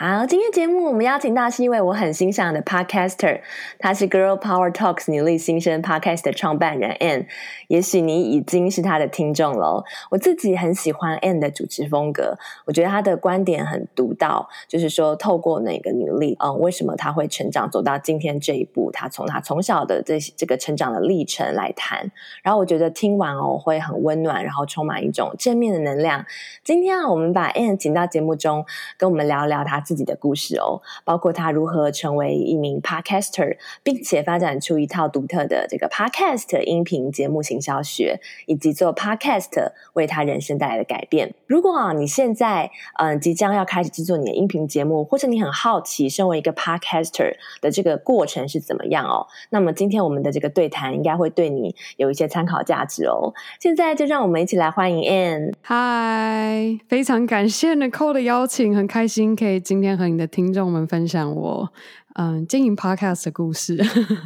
好，今天节目我们邀请到是一位我很欣赏的 Podcaster，她是 Girl Power Talks 女力新生 Podcast 的创办人 Ann，也许你已经是她的听众喽。我自己很喜欢 Ann 的主持风格，我觉得她的观点很独到，就是说透过哪个女力，嗯，为什么她会成长走到今天这一步？她从她从小的这这个成长的历程来谈，然后我觉得听完哦会很温暖，然后充满一种正面的能量。今天啊，我们把 Ann 请到节目中，跟我们聊聊她自己的故事哦，包括他如何成为一名 podcaster，并且发展出一套独特的这个 podcast 音频节目行销学，以及做 podcast 为他人生带来的改变。如果啊，你现在嗯、即将要开始制作你的音频节目，或者你很好奇身为一个 podcaster 的这个过程是怎么样哦，那么今天我们的这个对谈应该会对你有一些参考价值哦。现在就让我们一起来欢迎 Anne。嗨，非常感谢 Nicole 的邀请，很开心可以今天和你的听众们分享我嗯经营 podcast 的故事，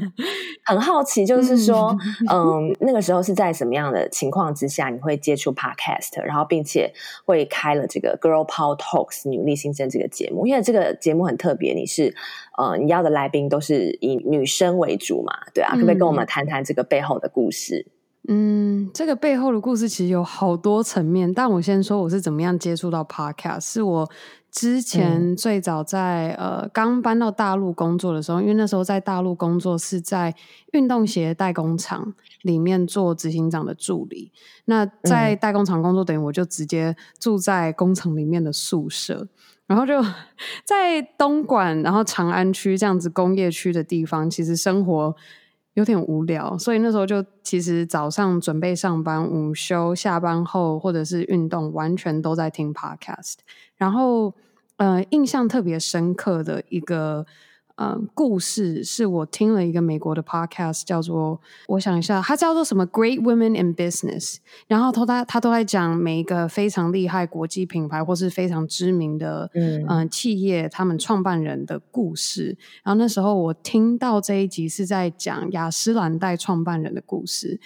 很好奇，就是说嗯那个时候是在什么样的情况之下你会接触 podcast，然后并且会开了这个 Girl Power Talks 女力新生这个节目，因为这个节目很特别，你是呃你要的来宾都是以女生为主嘛，对啊，可不可以跟我们谈谈这个背后的故事？嗯，这个背后的故事其实有好多层面，但我先说我是怎么样接触到 podcast，是我。之前最早在、嗯、呃刚搬到大陆工作的时候，因为那时候在大陆工作是在运动鞋代工厂里面做执行长的助理。那在代工厂工作，等于我就直接住在工厂里面的宿舍，然后就 在东莞，然后长安区这样子工业区的地方，其实生活有点无聊，所以那时候就其实早上准备上班，午休下班后或者是运动，完全都在听 podcast。然后，呃，印象特别深刻的一个呃故事，是我听了一个美国的 podcast，叫做我想一下，它叫做什么 “Great Women in Business”。然后他都在讲每一个非常厉害国际品牌或是非常知名的嗯、呃、企业，他们创办人的故事。然后那时候我听到这一集是在讲雅诗兰黛创办人的故事，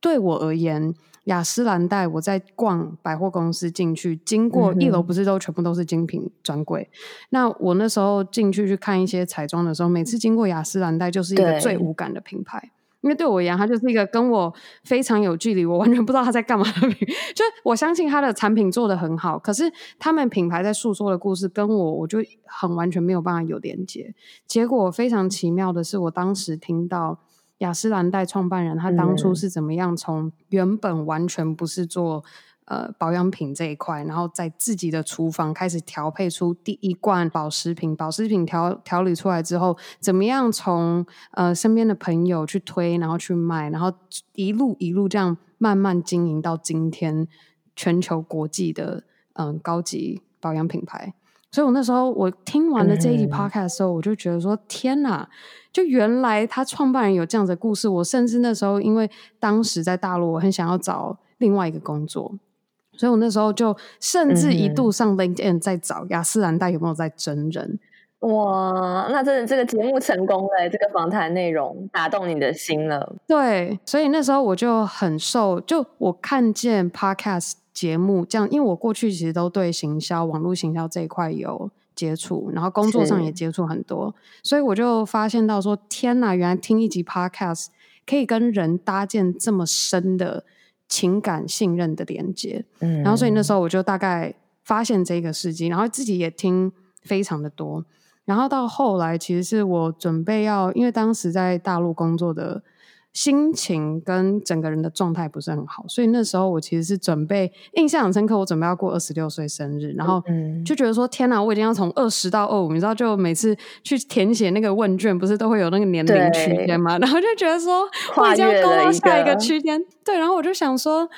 对我而言。雅诗兰黛，我在逛百货公司进去，经过一楼不是都全部都是精品专柜？嗯、那我那时候进去去看一些彩妆的时候，每次经过雅诗兰黛，就是一个最无感的品牌，因为对我而言，它就是一个跟我非常有距离，我完全不知道它在干嘛的品。就我相信它的产品做得很好，可是他们品牌在诉说的故事跟我，我就很完全没有办法有连接。结果非常奇妙的是，我当时听到。雅诗兰黛创办人他当初是怎么样从原本完全不是做呃保养品这一块，然后在自己的厨房开始调配出第一罐保湿品，保湿品调调理出来之后，怎么样从呃身边的朋友去推，然后去卖，然后一路一路这样慢慢经营到今天全球国际的嗯、呃、高级保养品牌。所以我那时候我听完了这一集 podcast 的时候，我就觉得说天哪！就原来他创办人有这样子的故事，我甚至那时候因为当时在大陆，我很想要找另外一个工作，所以我那时候就甚至一度上 LinkedIn 在找雅诗兰黛有没有在真人。哇，那真的这个节目成功了，这个访谈内容打动你的心了。对，所以那时候我就很受，就我看见 podcast 节目这样，因为我过去其实都对行销、网络行销这一块有。接触，然后工作上也接触很多，所以我就发现到说，天哪，原来听一集 podcast 可以跟人搭建这么深的情感信任的连接。嗯，然后所以那时候我就大概发现这个事迹，然后自己也听非常的多，然后到后来其实是我准备要，因为当时在大陆工作的。心情跟整个人的状态不是很好，所以那时候我其实是准备印象很深刻，我准备要过二十六岁生日，然后就觉得说天哪，我已经要从二十到二五，你知道，就每次去填写那个问卷，不是都会有那个年龄区间吗？然后就觉得说我已经要过到下一个区间，对，然后我就想说。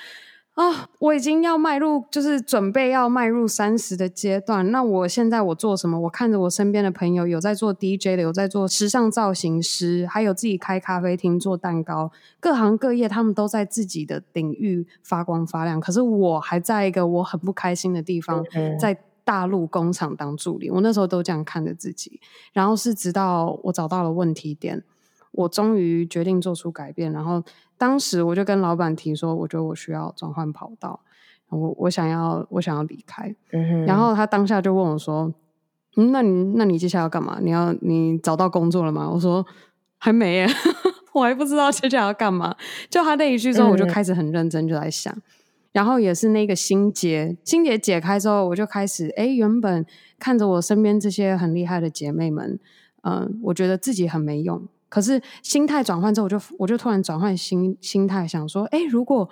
啊、哦，我已经要迈入，就是准备要迈入三十的阶段。那我现在我做什么？我看着我身边的朋友有在做 DJ 的，有在做时尚造型师，还有自己开咖啡厅做蛋糕，各行各业他们都在自己的领域发光发亮。可是我还在一个我很不开心的地方，在大陆工厂当助理。我那时候都这样看着自己，然后是直到我找到了问题点。我终于决定做出改变，然后当时我就跟老板提说，我觉得我需要转换跑道，我我想要我想要离开，嗯哼，然后他当下就问我说：“嗯，那你那你接下来要干嘛？你要你找到工作了吗？我说还没耶，我还不知道接下来要干嘛。就他那一句之后，我就开始很认真就在想，嗯、然后也是那个心结，心结解开之后，我就开始哎，原本看着我身边这些很厉害的姐妹们，嗯、呃，我觉得自己很没用。可是心态转换之后，我就我就突然转换心心态，想说，哎，如果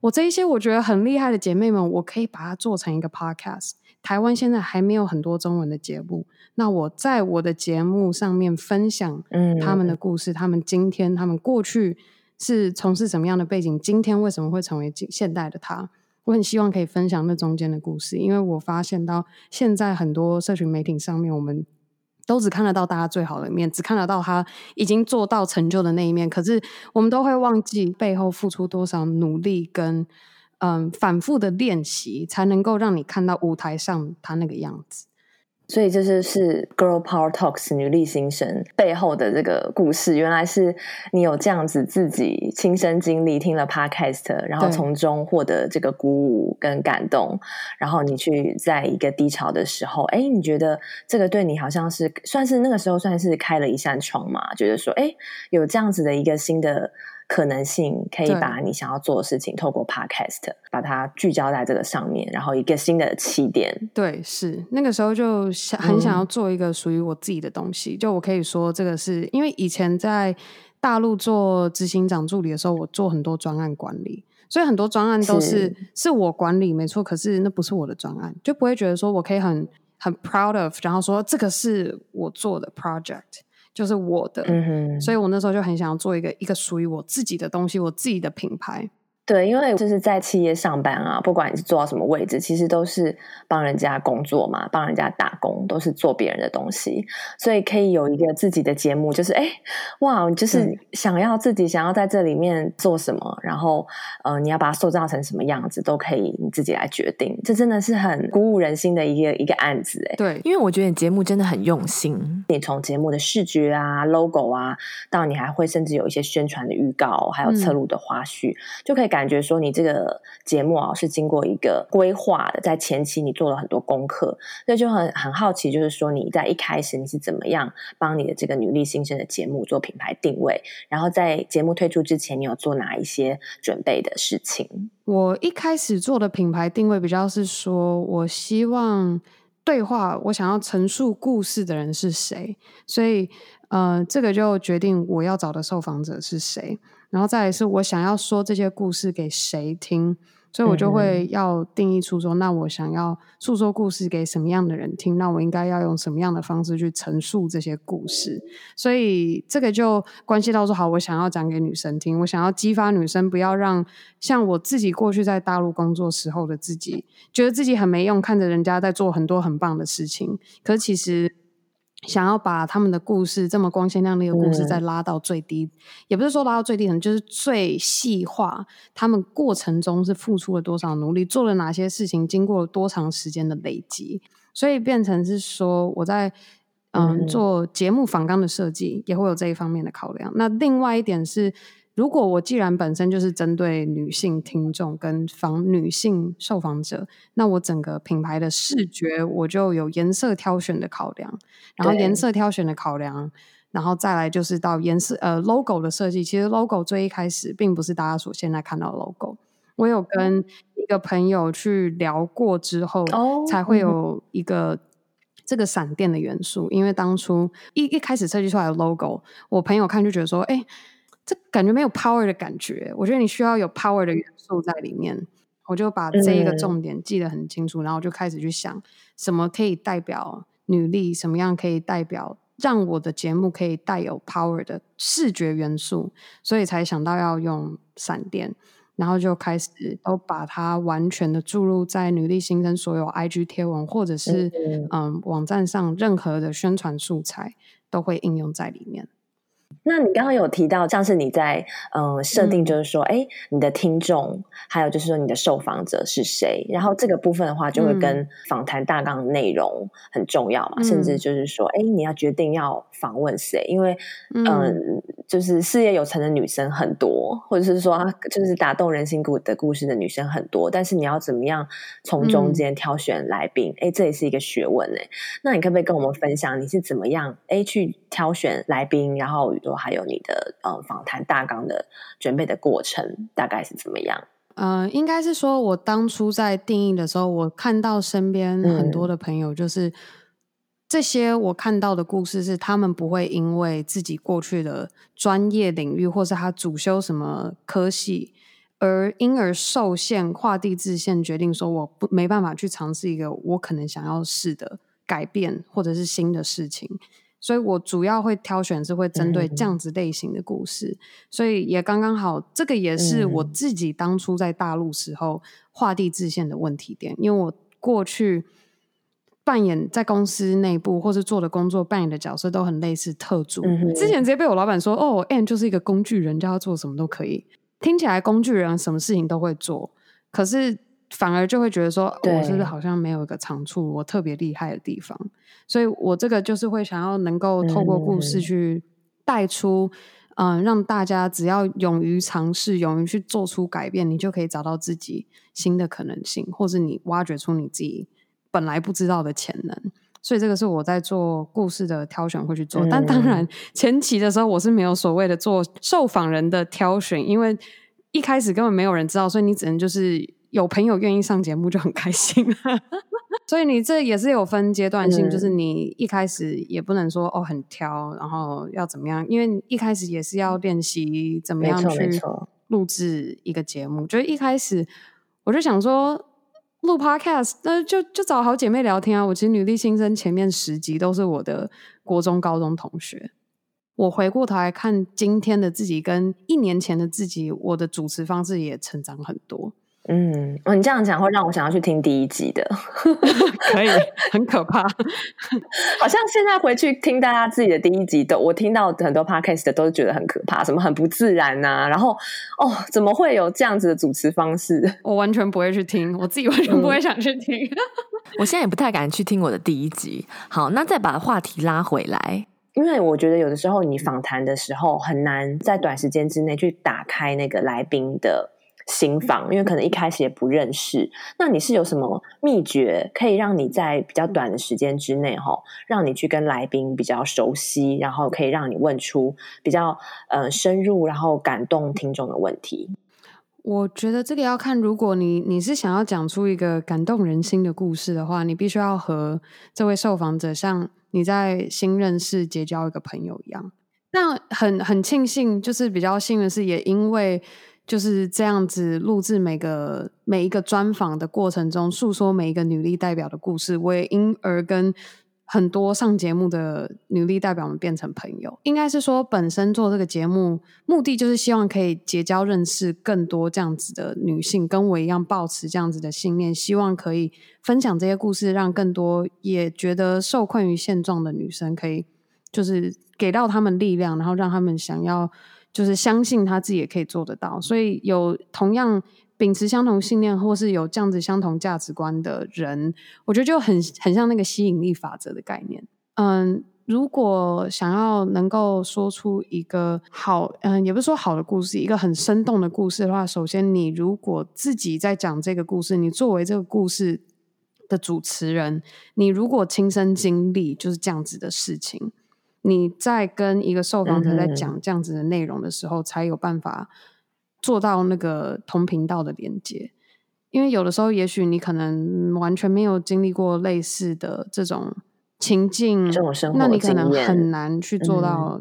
我这一些我觉得很厉害的姐妹们，我可以把它做成一个 podcast。台湾现在还没有很多中文的节目，那我在我的节目上面分享他们的故事，嗯、他们今天、他们过去是从事什么样的背景，今天为什么会成为现代的他？我很希望可以分享那中间的故事，因为我发现到现在很多社群媒体上面，我们都只看得到大家最好的一面，只看得到他已经做到成就的那一面，可是我们都会忘记背后付出多少努力跟。嗯，反复的练习才能够让你看到舞台上他那个样子。所以这就是是 Girl Power Talks 女力新生背后的这个故事。原来是你有这样子自己亲身经历，听了 Podcast，然后从中获得这个鼓舞跟感动。然后你去在一个低潮的时候，哎，你觉得这个对你好像是算是那个时候算是开了一扇窗嘛？觉得说，哎，有这样子的一个新的。可能性可以把你想要做的事情透过 Podcast 把它聚焦在这个上面，然后一个新的起点。对，是那个时候就想很想要做一个属于我自己的东西。嗯、就我可以说，这个是因为以前在大陆做执行长助理的时候，我做很多专案管理，所以很多专案都是是，是我管理没错，可是那不是我的专案，就不会觉得说我可以很很 proud of，然后说这个是我做的 project。就是我的，嗯哼，所以我那时候就很想要做一个一个属于我自己的东西，我自己的品牌。对，因为就是在企业上班啊，不管你是做到什么位置，其实都是帮人家工作嘛，帮人家打工，都是做别人的东西，所以可以有一个自己的节目，就是哎，哇，就是想要自己想要在这里面做什么，然后呃，你要把它塑造成什么样子，都可以你自己来决定。这真的是很鼓舞人心的一个一个案子，哎，对，因为我觉得你节目真的很用心，你从节目的视觉啊、logo 啊，到你还会甚至有一些宣传的预告，还有侧录的花絮，嗯、就可以感。感觉说你这个节目啊是经过一个规划的，在前期你做了很多功课，那就很很好奇，就是说你在一开始你是怎么样帮你的这个女力新生的节目做品牌定位，然后在节目推出之前，你有做哪一些准备的事情？我一开始做的品牌定位比较是说，我希望对话我想要陈述故事的人是谁，所以呃，这个就决定我要找的受访者是谁。然后再来是我想要说这些故事给谁听，所以我就会要定义出说，那我想要诉说故事给什么样的人听，那我应该要用什么样的方式去陈述这些故事。所以这个就关系到说，好，我想要讲给女生听，我想要激发女生，不要让像我自己过去在大陆工作时候的自己，觉得自己很没用，看着人家在做很多很棒的事情，可是其实。想要把他们的故事这么光鲜亮丽的故事再拉到最低，嗯、也不是说拉到最低，可能就是最细化。他们过程中是付出了多少努力，做了哪些事情，经过了多长时间的累积，所以变成是说我在嗯，嗯做节目访纲的设计也会有这一方面的考量。那另外一点是。如果我既然本身就是针对女性听众跟访女性受访者，那我整个品牌的视觉我就有颜色挑选的考量，然后颜色挑选的考量，然后再来就是到颜色呃 logo 的设计。其实 logo 最一开始并不是大家所现在看到的 logo，我有跟一个朋友去聊过之后，才会有一个这个闪电的元素。因为当初一一开始设计出来的 logo，我朋友看就觉得说，哎。这感觉没有 power 的感觉，我觉得你需要有 power 的元素在里面。我就把这一个重点记得很清楚，嗯、然后就开始去想什么可以代表女力，什么样可以代表让我的节目可以带有 power 的视觉元素，所以才想到要用闪电，然后就开始都把它完全的注入在女力新生所有 IG 贴文或者是嗯，嗯网站上任何的宣传素材都会应用在里面。那你刚刚有提到，像是你在嗯设定，就是说，哎、嗯，你的听众，还有就是说你的受访者是谁？然后这个部分的话，就会跟访谈大纲的内容很重要嘛，嗯、甚至就是说，哎，你要决定要访问谁？因为嗯，就是事业有成的女生很多，或者是说就是打动人心故的故事的女生很多，但是你要怎么样从中间挑选来宾？哎、嗯，这也是一个学问哎。那你可不可以跟我们分享你是怎么样哎去挑选来宾，然后宇宙还有你的呃访谈大纲的准备的过程大概是怎么样？呃，应该是说我当初在定义的时候，我看到身边很多的朋友就是。嗯这些我看到的故事是，他们不会因为自己过去的专业领域，或是他主修什么科系，而因而受限、画地自限，决定说我不没办法去尝试一个我可能想要试的改变，或者是新的事情。所以我主要会挑选是会针对这样子类型的故事，嗯、所以也刚刚好，这个也是我自己当初在大陆时候画地自限的问题点，因为我过去。扮演在公司内部或是做的工作扮演的角色都很类似特助。嗯、之前直接被我老板说：“哦，Ann 就是一个工具人，叫他做什么都可以。”听起来工具人什么事情都会做，可是反而就会觉得说：“我是不是好像没有一个长处，我特别厉害的地方？”所以，我这个就是会想要能够透过故事去带出，嗯，嗯，让大家只要勇于尝试，勇于去做出改变，你就可以找到自己新的可能性，或是你挖掘出你自己。本来不知道的潜能，所以这个是我在做故事的挑选会去做。嗯、但当然 前期的时候我是没有所谓的做受访人的挑选，因为一开始根本没有人知道，所以你只能就是有朋友愿意上节目就很开心。所以你这也是有分阶段性，嗯、就是你一开始也不能说哦很挑，然后要怎么样，因为一开始也是要练习怎么样去录制一个节目。就是一开始我就想说。录 Podcast，那就就找好姐妹聊天啊！我其实女力新生前面十集都是我的国中、高中同学。我回过头来看今天的自己跟一年前的自己，我的主持方式也成长很多。嗯，哦，你这样讲会让我想要去听第一集的，可以，很可怕。好像现在回去听大家自己的第一集的，我听到很多 podcast 的都是觉得很可怕，什么很不自然啊，然后哦，怎么会有这样子的主持方式？我完全不会去听，我自己完全不会想去听。嗯、我现在也不太敢去听我的第一集。好，那再把话题拉回来，因为我觉得有的时候你访谈的时候很难在短时间之内去打开那个来宾的。新房，因为可能一开始也不认识，那你是有什么秘诀可以让你在比较短的时间之内，哈，让你去跟来宾比较熟悉，然后可以让你问出比较呃深入，然后感动听众的问题？我觉得这个要看，如果你你是想要讲出一个感动人心的故事的话，你必须要和这位受访者像你在新认识结交一个朋友一样。那很很庆幸，就是比较幸运的是，也因为。就是这样子录制每个每一个专访的过程中，诉说每一个女力代表的故事。我也因而跟很多上节目的女力代表们变成朋友。应该是说，本身做这个节目目的就是希望可以结交、认识更多这样子的女性，跟我一样抱持这样子的信念，希望可以分享这些故事，让更多也觉得受困于现状的女生，可以就是给到她们力量，然后让她们想要。就是相信他自己也可以做得到，所以有同样秉持相同信念，或是有这样子相同价值观的人，我觉得就很很像那个吸引力法则的概念。嗯，如果想要能够说出一个好，嗯，也不是说好的故事，一个很生动的故事的话，首先你如果自己在讲这个故事，你作为这个故事的主持人，你如果亲身经历就是这样子的事情。你在跟一个受访者在讲这样子的内容的时候，才有办法做到那个同频道的连接。因为有的时候，也许你可能完全没有经历过类似的这种情境，那你可能很难去做到，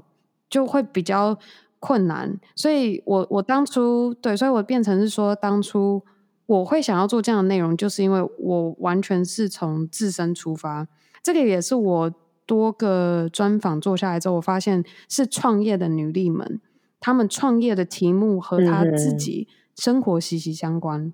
就会比较困难。所以我我当初对，所以我变成是说，当初我会想要做这样的内容，就是因为我完全是从自身出发。这个也是我。多个专访做下来之后，我发现是创业的女力们，她们创业的题目和她自己生活息息相关。嗯、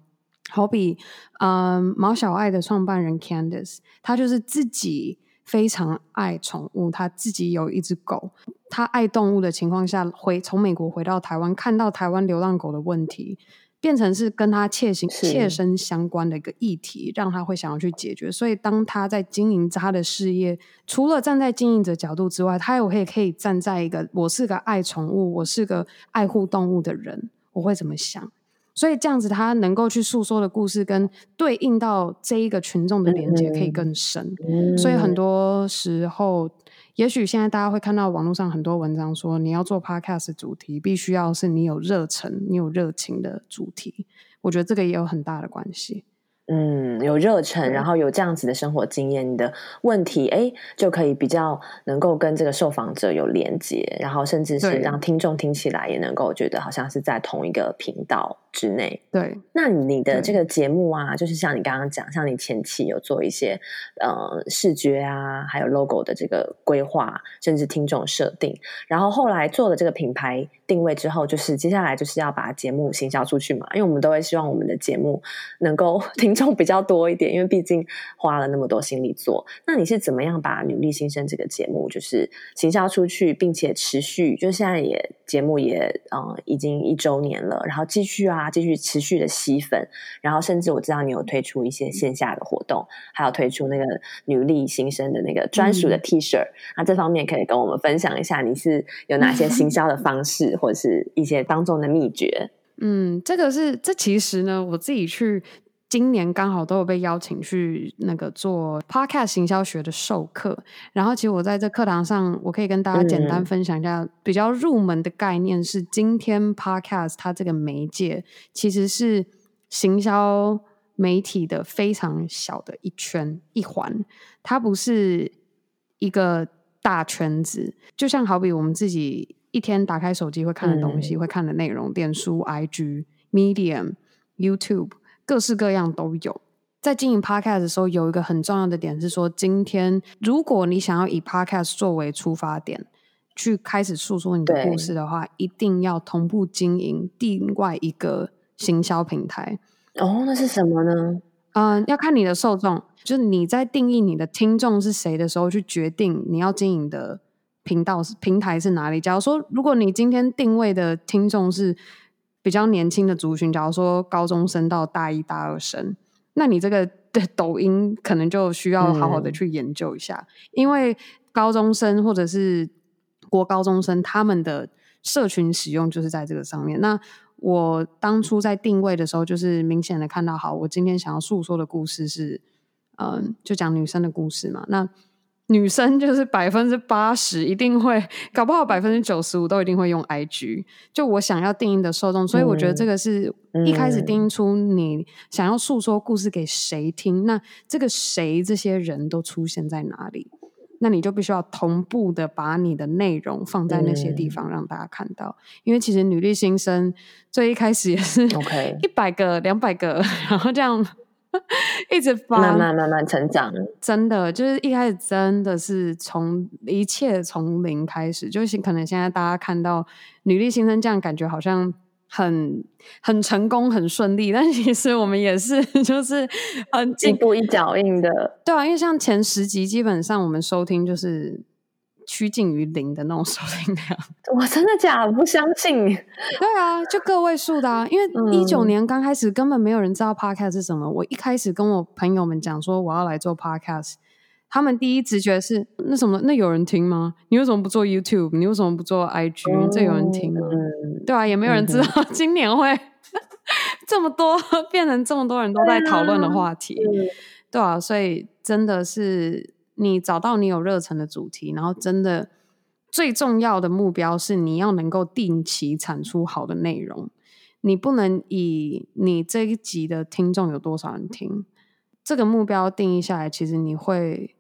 好比，嗯、呃，毛小爱的创办人 Candice，她就是自己非常爱宠物，她自己有一只狗，她爱动物的情况下，回从美国回到台湾，看到台湾流浪狗的问题，变成是跟他切身切身相关的一个议题，让他会想要去解决。所以当他在经营他的事业，除了站在经营者角度之外，他也可以可以站在一个我是个爱宠物，我是个爱护动物的人，我会怎么想？所以这样子，他能够去诉说的故事，跟对应到这一个群众的连接可以更深。嗯、所以很多时候，也许现在大家会看到网络上很多文章说，你要做 podcast 主题，必须要是你有热忱、你有热情的主题。我觉得这个也有很大的关系。嗯，有热忱，然后有这样子的生活经验，你的问题哎，就可以比较能够跟这个受访者有连接，然后甚至是让听众听起来也能够觉得好像是在同一个频道之内。对，那你的这个节目啊，就是像你刚刚讲，像你前期有做一些呃视觉啊，还有 logo 的这个规划，甚至听众设定，然后后来做了这个品牌定位之后，就是接下来就是要把节目行销出去嘛，因为我们都会希望我们的节目能够 听。众比较多一点，因为毕竟花了那么多心力做。那你是怎么样把《女力新生》这个节目就是行销出去，并且持续？就现在也节目也嗯已经一周年了，然后继续啊继续持续的吸粉，然后甚至我知道你有推出一些线下的活动，还有推出那个《女力新生》的那个专属的 T 恤。嗯、那这方面可以跟我们分享一下，你是有哪些行销的方式，或者是一些当中的秘诀？嗯，这个是这其实呢，我自己去。今年刚好都有被邀请去那个做 Podcast 行销学的授课，然后其实我在这课堂上，我可以跟大家简单分享一下比较入门的概念是：今天 Podcast 它这个媒介其实是行销媒体的非常小的一圈一环，它不是一个大圈子。就像好比我们自己一天打开手机会看的东西，会看的内容，脸书、IG、Medium、YouTube。各式各样都有。在经营 Podcast 的时候，有一个很重要的点是说，今天如果你想要以 Podcast 作为出发点，去开始诉说你的故事的话，一定要同步经营另外一个行销平台。哦，那是什么呢？嗯、呃，要看你的受众，就是你在定义你的听众是谁的时候，去决定你要经营的频道是平台是哪里。假如说，如果你今天定位的听众是比较年轻的族群，假如说高中生到大一、大二生，那你这个的抖音可能就需要好好的去研究一下，嗯、因为高中生或者是国高中生他们的社群使用就是在这个上面。那我当初在定位的时候，就是明显的看到，好，我今天想要诉说的故事是，嗯，就讲女生的故事嘛，那。女生就是百分之八十一定会，搞不好百分之九十五都一定会用 IG。就我想要定义的受众，所以我觉得这个是一开始定义出你想要诉说故事给谁听，那这个谁这些人都出现在哪里，那你就必须要同步的把你的内容放在那些地方让大家看到。因为其实女力新生最一开始也是 OK 一百个、两百个，然后这样。一直发，慢慢慢慢成长，真的就是一开始真的是从一切从零开始，就是可能现在大家看到女力新生这样，感觉好像很很成功、很顺利，但其实我们也是 就是很一步一脚印的，对啊，因为像前十集基本上我们收听就是。趋近于零的那种收听量，我真的假的？不相信。对啊，就个位数的啊。因为一九年刚开始，根本没有人知道 Podcast 是什么。我一开始跟我朋友们讲说我要来做 Podcast，他们第一直觉是那什么？那有人听吗？你为什么不做 YouTube？你为什么不做 IG？嗯，这有人听吗？嗯，对啊，也没有人知道今年会 这么多变成这么多人都在讨论的话题。对啊，所以真的是。你找到你有热忱的主题，然后真的最重要的目标是你要能够定期产出好的内容。你不能以你这一集的听众有多少人听，这个目标定义下来，其实你会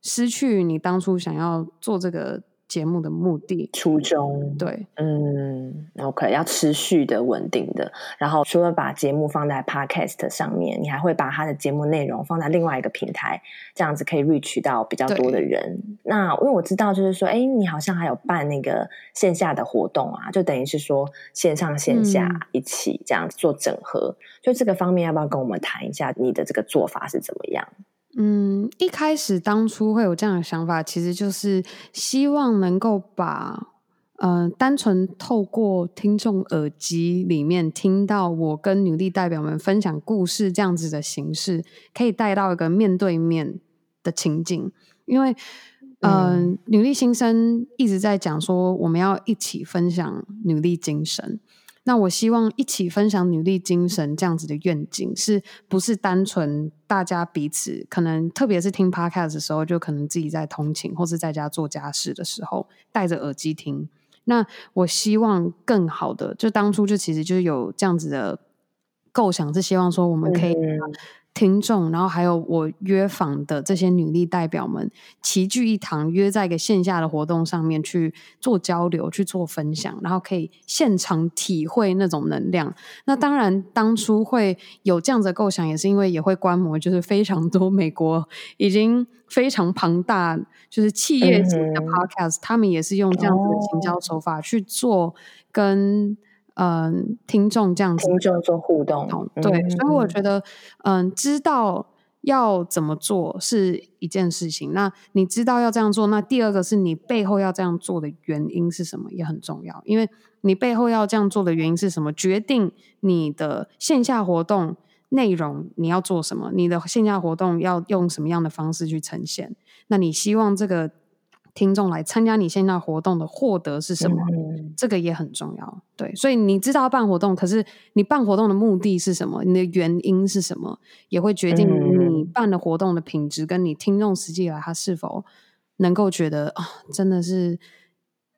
失去你当初想要做这个。节目的目的初衷，对，嗯，OK，要持续的、稳定的。然后除了把节目放在 Podcast 上面，你还会把他的节目内容放在另外一个平台，这样子可以 reach 到比较多的人。那因为我知道，就是说，哎，你好像还有办那个线下的活动啊，就等于是说线上线下一起这样子做整合。嗯。就这个方面，要不要跟我们谈一下你的这个做法是怎么样？嗯，一开始当初会有这样的想法，其实就是希望能够把呃，单纯透过听众耳机里面听到我跟女力代表们分享故事这样子的形式，可以带到一个面对面的情景，因为。嗯、呃，女力新生一直在讲说，我们要一起分享女力精神。那我希望一起分享女力精神这样子的愿景，是不是单纯大家彼此可能，特别是听 podcast 的时候，就可能自己在通勤或是在家做家事的时候，戴着耳机听。那我希望更好的，就当初就其实就有这样子的构想，是希望说我们可以。听众，然后还有我约访的这些女力代表们齐聚一堂，约在一个线下的活动上面去做交流、去做分享，然后可以现场体会那种能量。那当然，当初会有这样子的构想，也是因为也会观摩，就是非常多美国已经非常庞大，就是企业级的 podcast，、嗯、他们也是用这样子的行销手法去做跟。嗯，听众这样子，听众做互动，对，嗯、所以我觉得，嗯，知道要怎么做是一件事情。那你知道要这样做，那第二个是你背后要这样做的原因是什么，也很重要。因为你背后要这样做的原因是什么，决定你的线下活动内容你要做什么，你的线下活动要用什么样的方式去呈现。那你希望这个。听众来参加你现在活动的获得是什么？嗯、这个也很重要。对，所以你知道办活动，可是你办活动的目的是什么？你的原因是什么？也会决定你办的活动的品质，跟你听众实际来他是否能够觉得啊、哦，真的是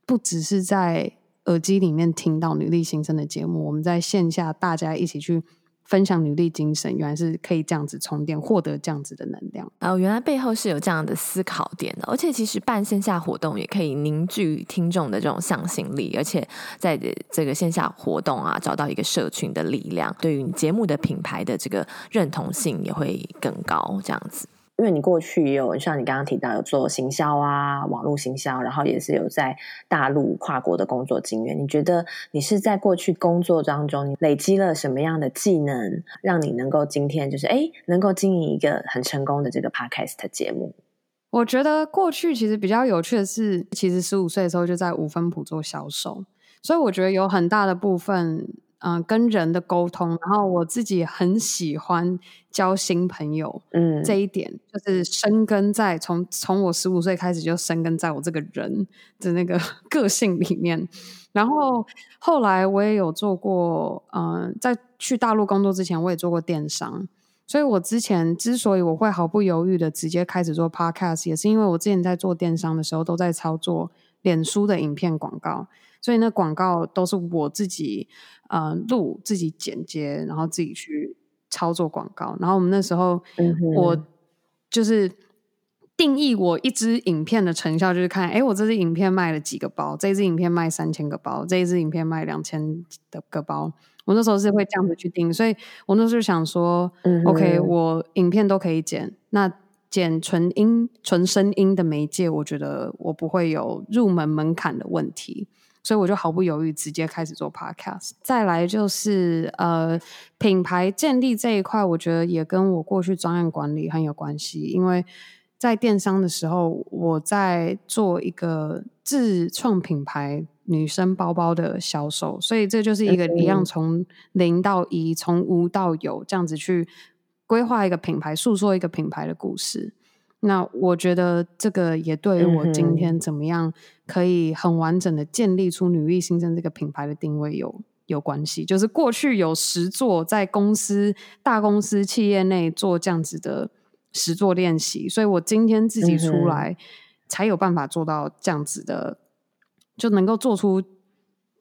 不只是在耳机里面听到女力新生的节目，我们在线下大家一起去。分享努力精神，原来是可以这样子充电，获得这样子的能量。哦，原来背后是有这样的思考点的。而且，其实办线下活动也可以凝聚听众的这种向心力，而且在这个线下活动啊，找到一个社群的力量，对于节目的品牌的这个认同性也会更高。这样子。因为你过去也有像你刚刚提到有做行销啊，网络行销，然后也是有在大陆跨国的工作经验。你觉得你是在过去工作当中，你累积了什么样的技能，让你能够今天就是哎，能够经营一个很成功的这个 podcast 节目？我觉得过去其实比较有趣的是，其实十五岁的时候就在五分埔做销售，所以我觉得有很大的部分。嗯，跟人的沟通，然后我自己很喜欢交新朋友，嗯，这一点就是生根在从从我十五岁开始就生根在我这个人的那个 个性里面。然后后来我也有做过，嗯，在去大陆工作之前，我也做过电商，所以我之前之所以我会毫不犹豫的直接开始做 podcast，也是因为我之前在做电商的时候都在操作脸书的影片广告。所以那广告都是我自己呃录、自己剪接，然后自己去操作广告。然后我们那时候，我就是定义我一支影片的成效，就是看，哎，我这支影片卖了几个包，这支影片卖三千个包，这一支影片卖两千的个包。我那时候是会这样子去定，所以我那时候想说，嗯，OK，我影片都可以剪，那剪纯音、纯声音的媒介，我觉得我不会有入门门槛的问题。所以我就毫不犹豫直接开始做 podcast。再来就是呃品牌建立这一块，我觉得也跟我过去专案管理很有关系。因为在电商的时候，我在做一个自创品牌女生包包的销售，所以这就是一个一样从零到一，从无到有这样子去规划一个品牌，诉说一个品牌的故事。那我觉得这个也对于我今天怎么样可以很完整的建立出女力新生这个品牌的定位有有关系。就是过去有实作在公司大公司企业内做这样子的实作练习，所以我今天自己出来才有办法做到这样子的，就能够做出。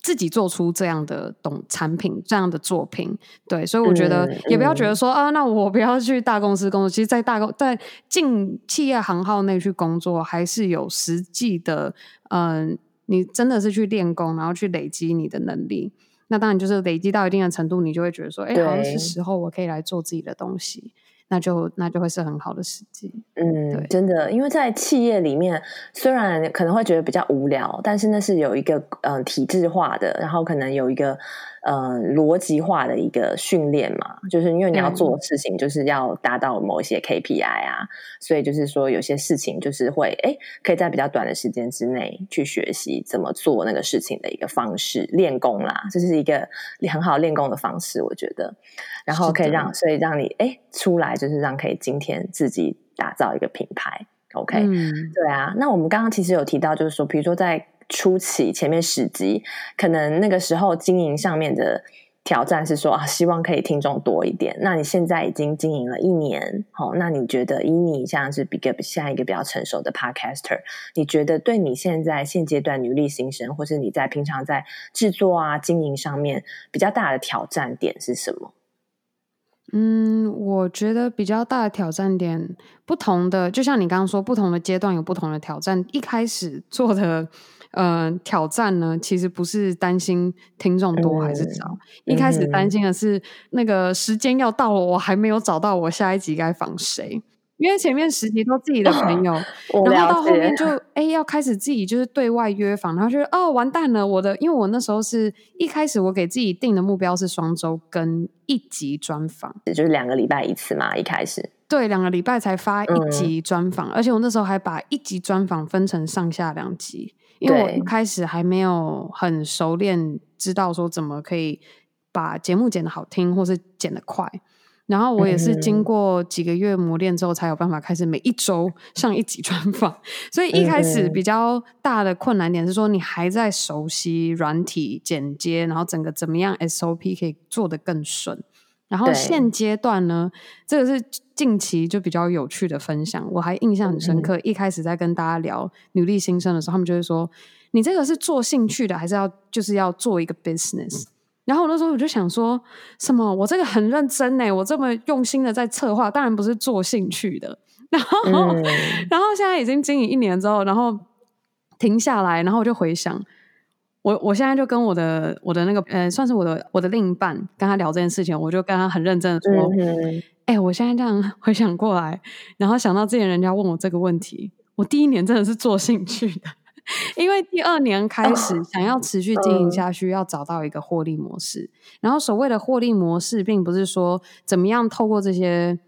自己做出这样的懂产品，这样的作品，对，所以我觉得也不要觉得说、嗯、啊，那我不要去大公司工作。其实，在大公在进企业行号内去工作，还是有实际的，嗯、呃，你真的是去练功，然后去累积你的能力。那当然就是累积到一定的程度，你就会觉得说，哎，好像是时候我可以来做自己的东西。那就那就会是很好的时机，嗯，对，真的，因为在企业里面，虽然可能会觉得比较无聊，但是那是有一个嗯、呃、体制化的，然后可能有一个呃逻辑化的一个训练嘛，就是因为你要做的事情就是要达到某一些 KPI 啊，嗯、所以就是说有些事情就是会哎可以在比较短的时间之内去学习怎么做那个事情的一个方式，练功啦，这是一个很好练功的方式，我觉得，然后可以让所以让你哎出来就是让可以今天自己打造一个品牌。OK，嗯，对啊，那我们刚刚其实有提到，就是说，比如说在初期前面十集，可能那个时候经营上面的挑战是说啊，希望可以听众多一点。那你现在已经经营了一年，好，那你觉得以你像是比个像一个比较成熟的 Podcaster，你觉得对你现在现阶段女力新生，或是你在平常在制作啊经营上面比较大的挑战点是什么？嗯，我觉得比较大的挑战点，不同的，就像你刚刚说，不同的阶段有不同的挑战。一开始做的，呃，挑战呢，其实不是担心听众多还是少，嗯、一开始担心的是那个时间要到了，我还没有找到我下一集该访谁。因为前面十集都自己的朋友，然后到后面就哎要开始自己就是对外约访，然后就哦完蛋了，我的因为我那时候是一开始我给自己定的目标是双周跟一集专访，也就是两个礼拜一次嘛，一开始。对两个礼拜才发一集专访，嗯、而且我那时候还把一集专访分成上下两集，因为我一开始还没有很熟练，知道说怎么可以把节目剪得好听，或是剪得快。然后我也是经过几个月磨练之后，才有办法开始每一周上一集专访。所以一开始比较大的困难点是说，你还在熟悉软体剪接，然后整个怎么样 SOP 可以做得更顺。然后现阶段呢，这个是近期就比较有趣的分享，我还印象很深刻。一开始在跟大家聊女力新生的时候，他们就会说：“你这个是做兴趣的，还是要就是要做一个 business？” 然后那时候我就想说什么，我这个很认真呢，我这么用心的在策划，当然不是做兴趣的。然后，嗯、然后现在已经经营一年之后，然后停下来，然后我就回想，我我现在就跟我的我的那个呃，算是我的我的另一半跟他聊这件事情，我就跟他很认真的说，哎、嗯，我现在这样回想过来，然后想到之前人家问我这个问题，我第一年真的是做兴趣的。因为第二年开始想要持续经营下去，要找到一个获利模式。然后所谓的获利模式，并不是说怎么样透过这些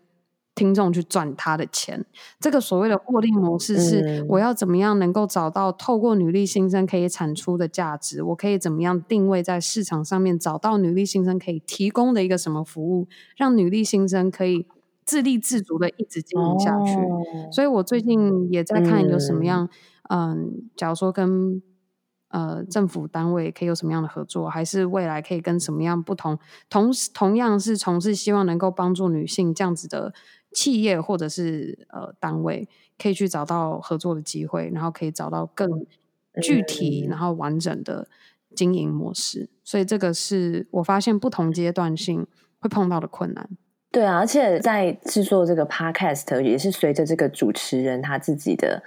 听众去赚他的钱。这个所谓的获利模式，是我要怎么样能够找到透过女力新生可以产出的价值？我可以怎么样定位在市场上面，找到女力新生可以提供的一个什么服务，让女力新生可以自立自足的一直经营下去。所以我最近也在看有什么样。嗯，假如说跟呃政府单位可以有什么样的合作，还是未来可以跟什么样不同，同同样是从事希望能够帮助女性这样子的企业或者是呃单位，可以去找到合作的机会，然后可以找到更具体然后完整的经营模式。所以这个是我发现不同阶段性会碰到的困难。对啊，而且在制作这个 podcast 也是随着这个主持人他自己的。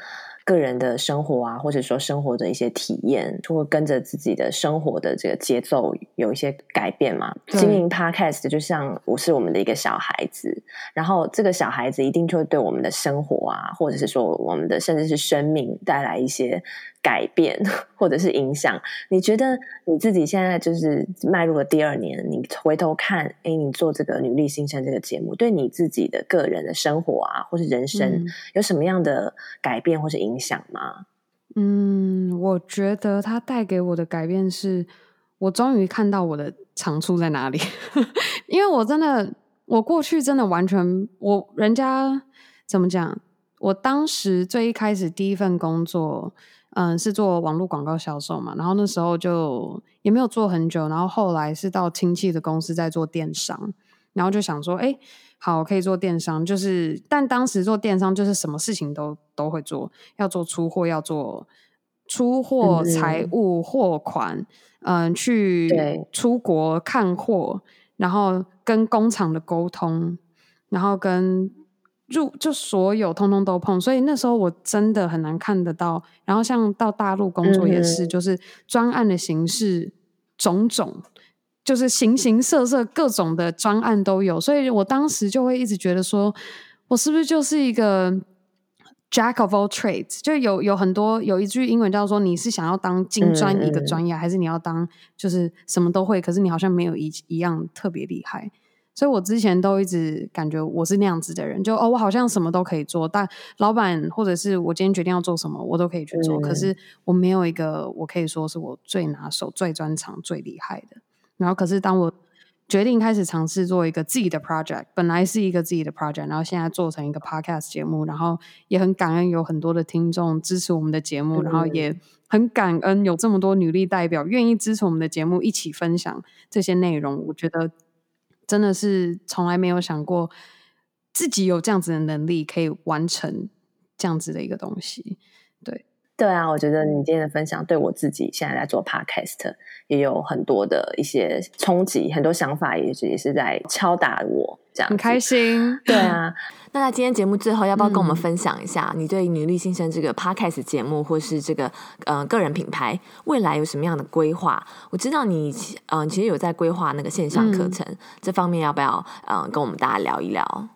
个人的生活啊，或者说生活的一些体验，就会跟着自己的生活的这个节奏有一些改变嘛。对经营 Podcast 就像我是我们的一个小孩子，然后这个小孩子一定就会对我们的生活啊，或者是说我们的甚至是生命带来一些。改变或者是影响，你觉得你自己现在就是迈入了第二年，你回头看，哎，你做这个女力新生这个节目，对你自己的个人的生活啊，或是人生，有什么样的改变或是影响吗？嗯，我觉得它带给我的改变是，我终于看到我的长处在哪里，因为我真的，我过去真的完全，我人家怎么讲？我当时最一开始第一份工作。嗯，是做网络广告销售嘛，然后那时候就也没有做很久，然后后来是到亲戚的公司在做电商，然后就想说，哎，好，可以做电商，就是，但当时做电商就是什么事情都都会做，要做出货，要做出货、财务、货款，嗯，去出国看货，然后跟工厂的沟通，然后跟。就就所有通通都碰，所以那时候我真的很难看得到。然后像到大陆工作也是，就是专案的形式种种，就是形形色色各种的专案都有。所以我当时就会一直觉得说，我是不是就是一个 Jack of all trades，就有有很多有一句英文叫做“你是想要当金砖一个专业，嗯、还是你要当就是什么都会，可是你好像没有一一样特别厉害。”所以我之前都一直感觉我是那样子的人，就哦，我好像什么都可以做，但老板或者是我今天决定要做什么，我都可以去做。嗯、可是我没有一个我可以说是我最拿手、最专长、最厉害的。然后，可是当我决定开始尝试做一个自己的 project，本来是一个自己的 project，然后现在做成一个 podcast 节目，然后也很感恩有很多的听众支持我们的节目，嗯、然后也很感恩有这么多女力代表愿意支持我们的节目，一起分享这些内容。我觉得真的是从来没有想过自己有这样子的能力可以完成这样子的一个东西，对。对啊，我觉得你今天的分享对我自己现在在做 podcast 也有很多的一些冲击，很多想法也是也是在敲打我，这样很开心。对啊，那在今天节目最后，要不要跟我们分享一下你对女力新生这个 podcast 节目，或是这个呃个人品牌未来有什么样的规划？我知道你嗯、呃，其实有在规划那个线上课程，嗯、这方面要不要嗯、呃，跟我们大家聊一聊？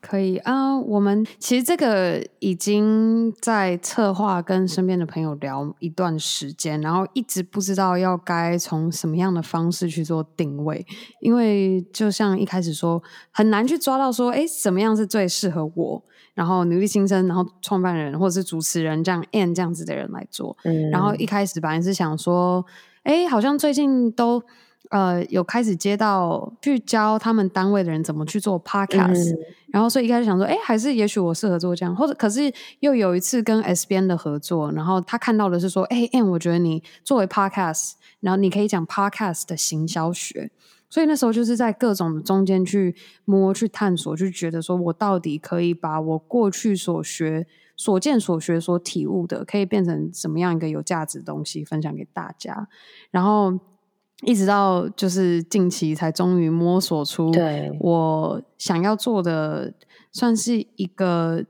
可以啊，我们其实这个已经在策划，跟身边的朋友聊一段时间，然后一直不知道要该从什么样的方式去做定位，因为就像一开始说，很难去抓到说，哎，怎么样是最适合我，然后努力新生，然后创办人或者是主持人这样 and 这样子的人来做。嗯，然后一开始本来是想说，哎，好像最近都。呃，有开始接到去教他们单位的人怎么去做 podcast，、嗯、然后所以一开始想说，哎，还是也许我适合做这样，或者可是又有一次跟 S B N 的合作，然后他看到的是说，哎嗯我觉得你作为 podcast，然后你可以讲 podcast 的行销学，所以那时候就是在各种中间去摸、去探索，就觉得说我到底可以把我过去所学、所见所学、所体悟的，可以变成什么样一个有价值的东西分享给大家，然后。一直到就是近期才终于摸索出，我想要做的算是一个，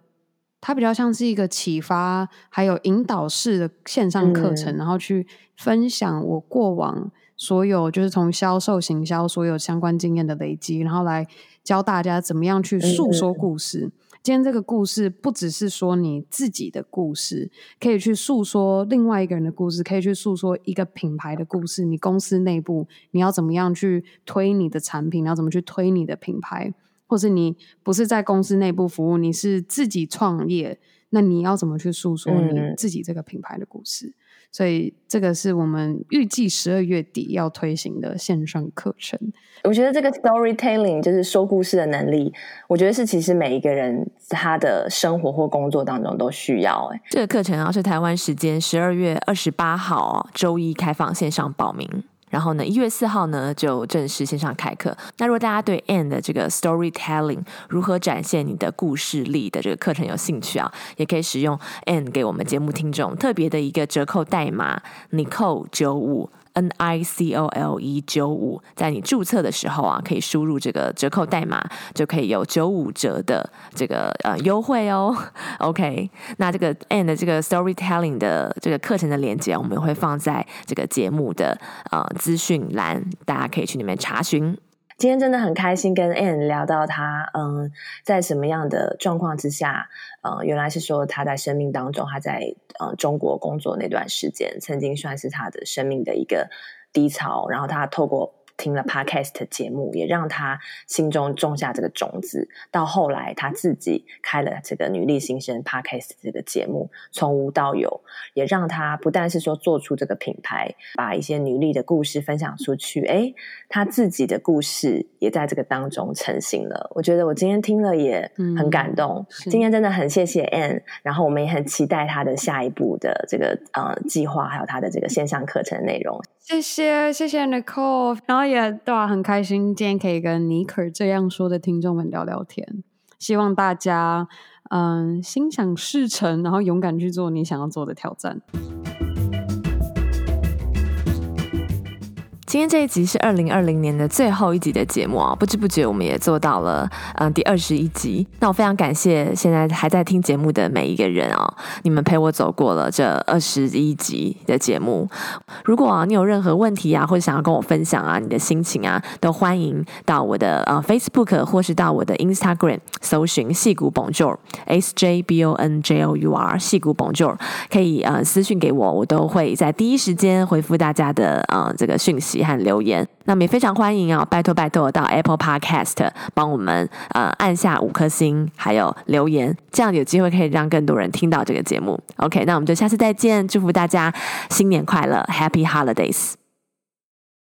它比较像是一个启发还有引导式的线上课程，嗯、然后去分享我过往所有就是从销售、行销所有相关经验的累积，然后来教大家怎么样去诉说故事。嗯今天这个故事不只是说你自己的故事，可以去诉说另外一个人的故事，可以去诉说一个品牌的故事。你公司内部你要怎么样去推你的产品，你要怎么去推你的品牌，或是你不是在公司内部服务，你是自己创业，那你要怎么去诉说你自己这个品牌的故事？嗯所以这个是我们预计十二月底要推行的线上课程。我觉得这个 storytelling 就是说故事的能力，我觉得是其实每一个人他的生活或工作当中都需要。哎，这个课程啊是台湾时间十二月二十八号周一开放线上报名。然后呢，一月四号呢就正式线上开课。那如果大家对 Ann 的这个 storytelling 如何展现你的故事力的这个课程有兴趣啊，也可以使用 Ann 给我们节目听众特别的一个折扣代码 Nicole 九五。N I C O L E 九五，在你注册的时候啊，可以输入这个折扣代码，就可以有九五折的这个呃优惠哦。OK，那这个 and 这个 Storytelling 的这个课程的链接，我们会放在这个节目的呃资讯栏，大家可以去里面查询。今天真的很开心跟 Anne 聊到他，嗯，在什么样的状况之下，嗯，原来是说他在生命当中，他在嗯中国工作那段时间，曾经算是他的生命的一个低潮，然后他透过。听了 Podcast 节目，也让他心中种下这个种子。到后来，他自己开了这个女力新生 Podcast 这个节目，从无到有，也让他不但是说做出这个品牌，把一些女力的故事分享出去。诶，他自己的故事也在这个当中成型了。我觉得我今天听了也很感动。嗯、今天真的很谢谢 Ann，然后我们也很期待他的下一步的这个呃计划，还有他的这个线上课程内容。谢谢谢谢 Nicole，然后也对啊，很开心今天可以跟尼克这样说的听众们聊聊天。希望大家嗯心想事成，然后勇敢去做你想要做的挑战。今天这一集是二零二零年的最后一集的节目啊，不知不觉我们也做到了嗯、第二十一集。那我非常感谢现在还在听节目的每一个人啊，你们陪我走过了这二十一集的节目。如果你有任何问题啊，或者想要跟我分享啊你的心情啊，都欢迎到我的呃 Facebook 或是到我的 Instagram 搜寻矽谷 Bonjour，S J B O N J O U R，矽谷 Bonjour，可以呃私讯给我，我都会在第一时间回复大家的呃这个讯息和留言。那么也非常欢迎啊，拜托拜托到 Apple Podcast 帮我们呃按下五颗星，还有留言，这样有机会可以让更多人听到这个节目。OK，那我们就下次再见，祝福大家新年快乐，Happy Holidays。